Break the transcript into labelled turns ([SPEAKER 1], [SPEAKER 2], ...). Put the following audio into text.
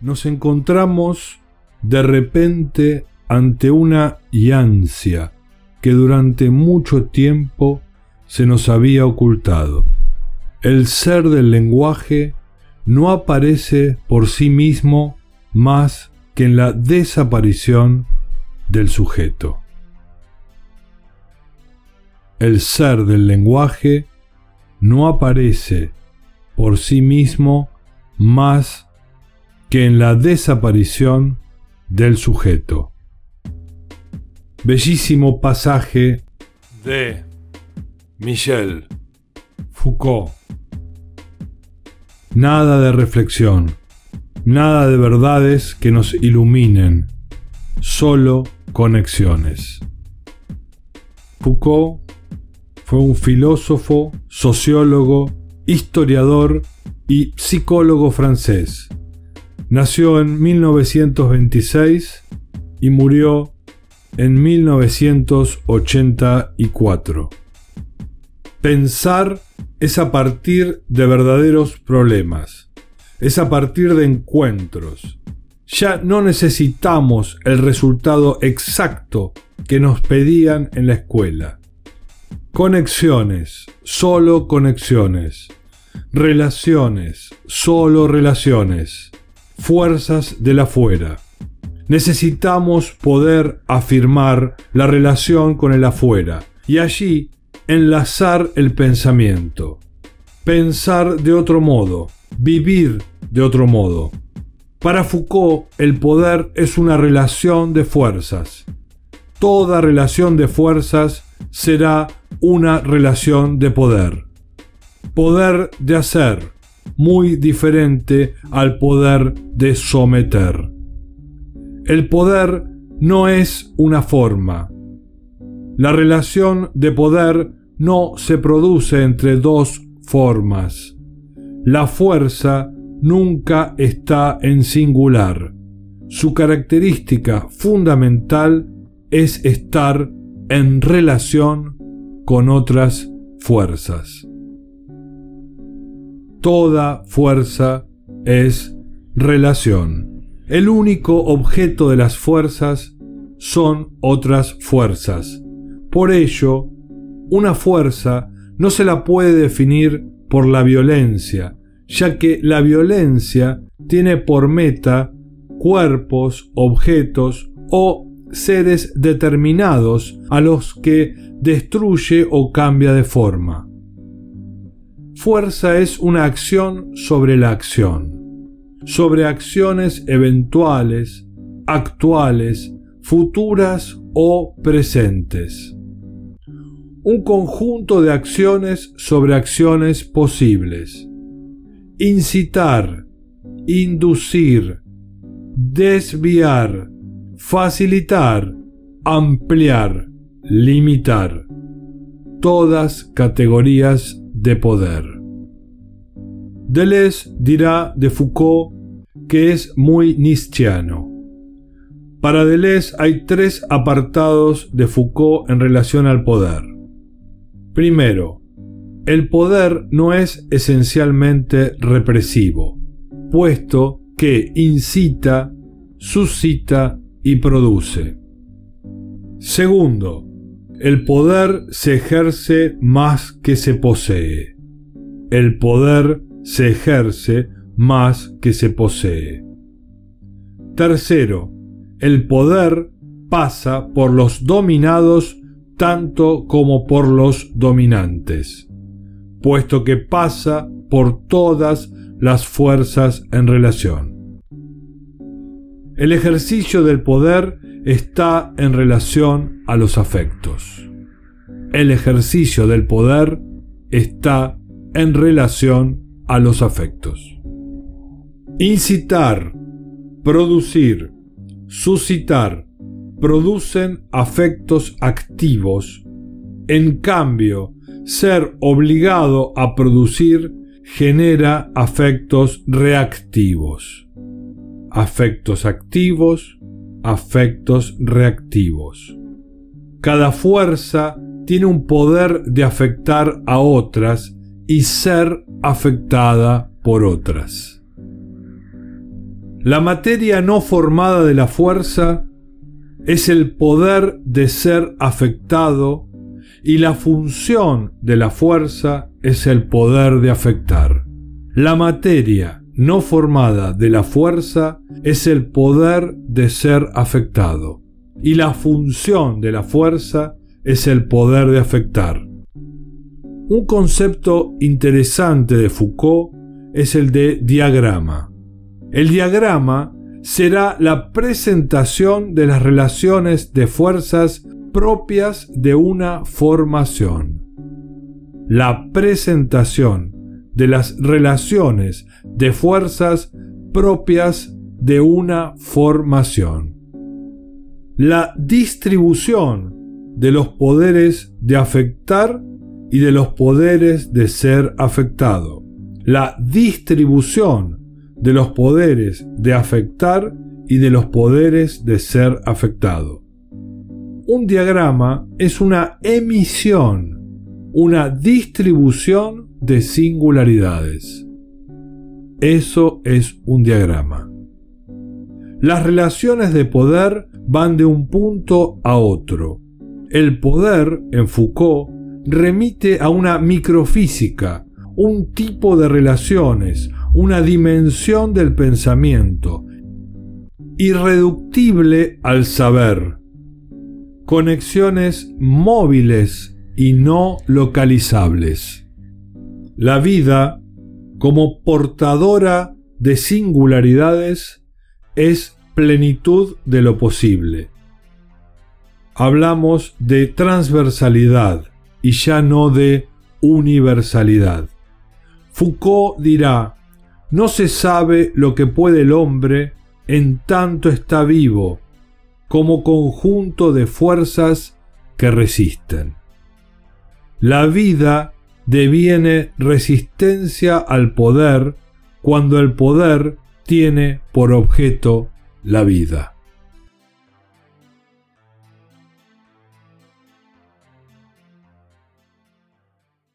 [SPEAKER 1] nos encontramos de repente ante una yancia que durante mucho tiempo se nos había ocultado. El ser del lenguaje no aparece por sí mismo más que en la desaparición del sujeto. El ser del lenguaje no aparece por sí mismo más que en la desaparición del sujeto. Bellísimo pasaje de Michel Foucault. Nada de reflexión, nada de verdades que nos iluminen, solo conexiones. Foucault fue un filósofo, sociólogo, historiador y psicólogo francés. Nació en 1926 y murió en 1984. Pensar es a partir de verdaderos problemas, es a partir de encuentros. Ya no necesitamos el resultado exacto que nos pedían en la escuela. Conexiones, solo conexiones. Relaciones, solo relaciones. Fuerzas del afuera. Necesitamos poder afirmar la relación con el afuera y allí enlazar el pensamiento. Pensar de otro modo, vivir de otro modo. Para Foucault, el poder es una relación de fuerzas. Toda relación de fuerzas será una relación de poder. Poder de hacer, muy diferente al poder de someter. El poder no es una forma. La relación de poder no se produce entre dos formas. La fuerza nunca está en singular. Su característica fundamental es estar en relación con otras fuerzas. Toda fuerza es relación. El único objeto de las fuerzas son otras fuerzas. Por ello, una fuerza no se la puede definir por la violencia, ya que la violencia tiene por meta cuerpos, objetos o seres determinados a los que destruye o cambia de forma. Fuerza es una acción sobre la acción, sobre acciones eventuales, actuales, futuras o presentes. Un conjunto de acciones sobre acciones posibles. Incitar, inducir, desviar, facilitar, ampliar, limitar. Todas categorías de poder. Deleuze dirá de Foucault que es muy nietzscheano. Para Deleuze hay tres apartados de Foucault en relación al poder. Primero, el poder no es esencialmente represivo, puesto que incita, suscita y produce. Segundo, el poder se ejerce más que se posee. El poder se ejerce más que se posee. Tercero, el poder pasa por los dominados tanto como por los dominantes, puesto que pasa por todas las fuerzas en relación. El ejercicio del poder está en relación a los afectos. El ejercicio del poder está en relación a los afectos. Incitar, producir, suscitar, producen afectos activos. En cambio, ser obligado a producir genera afectos reactivos afectos activos, afectos reactivos. Cada fuerza tiene un poder de afectar a otras y ser afectada por otras. La materia no formada de la fuerza es el poder de ser afectado y la función de la fuerza es el poder de afectar. La materia no formada de la fuerza es el poder de ser afectado y la función de la fuerza es el poder de afectar. Un concepto interesante de Foucault es el de diagrama. El diagrama será la presentación de las relaciones de fuerzas propias de una formación. La presentación de las relaciones de fuerzas propias de una formación. La distribución de los poderes de afectar y de los poderes de ser afectado. La distribución de los poderes de afectar y de los poderes de ser afectado. Un diagrama es una emisión, una distribución de singularidades. Eso es un diagrama. Las relaciones de poder van de un punto a otro. El poder, en Foucault, remite a una microfísica, un tipo de relaciones, una dimensión del pensamiento, irreductible al saber, conexiones móviles y no localizables. La vida, como portadora de singularidades, es plenitud de lo posible. Hablamos de transversalidad y ya no de universalidad. Foucault dirá, no se sabe lo que puede el hombre en tanto está vivo, como conjunto de fuerzas que resisten. La vida deviene resistencia al poder cuando el poder tiene por objeto la vida.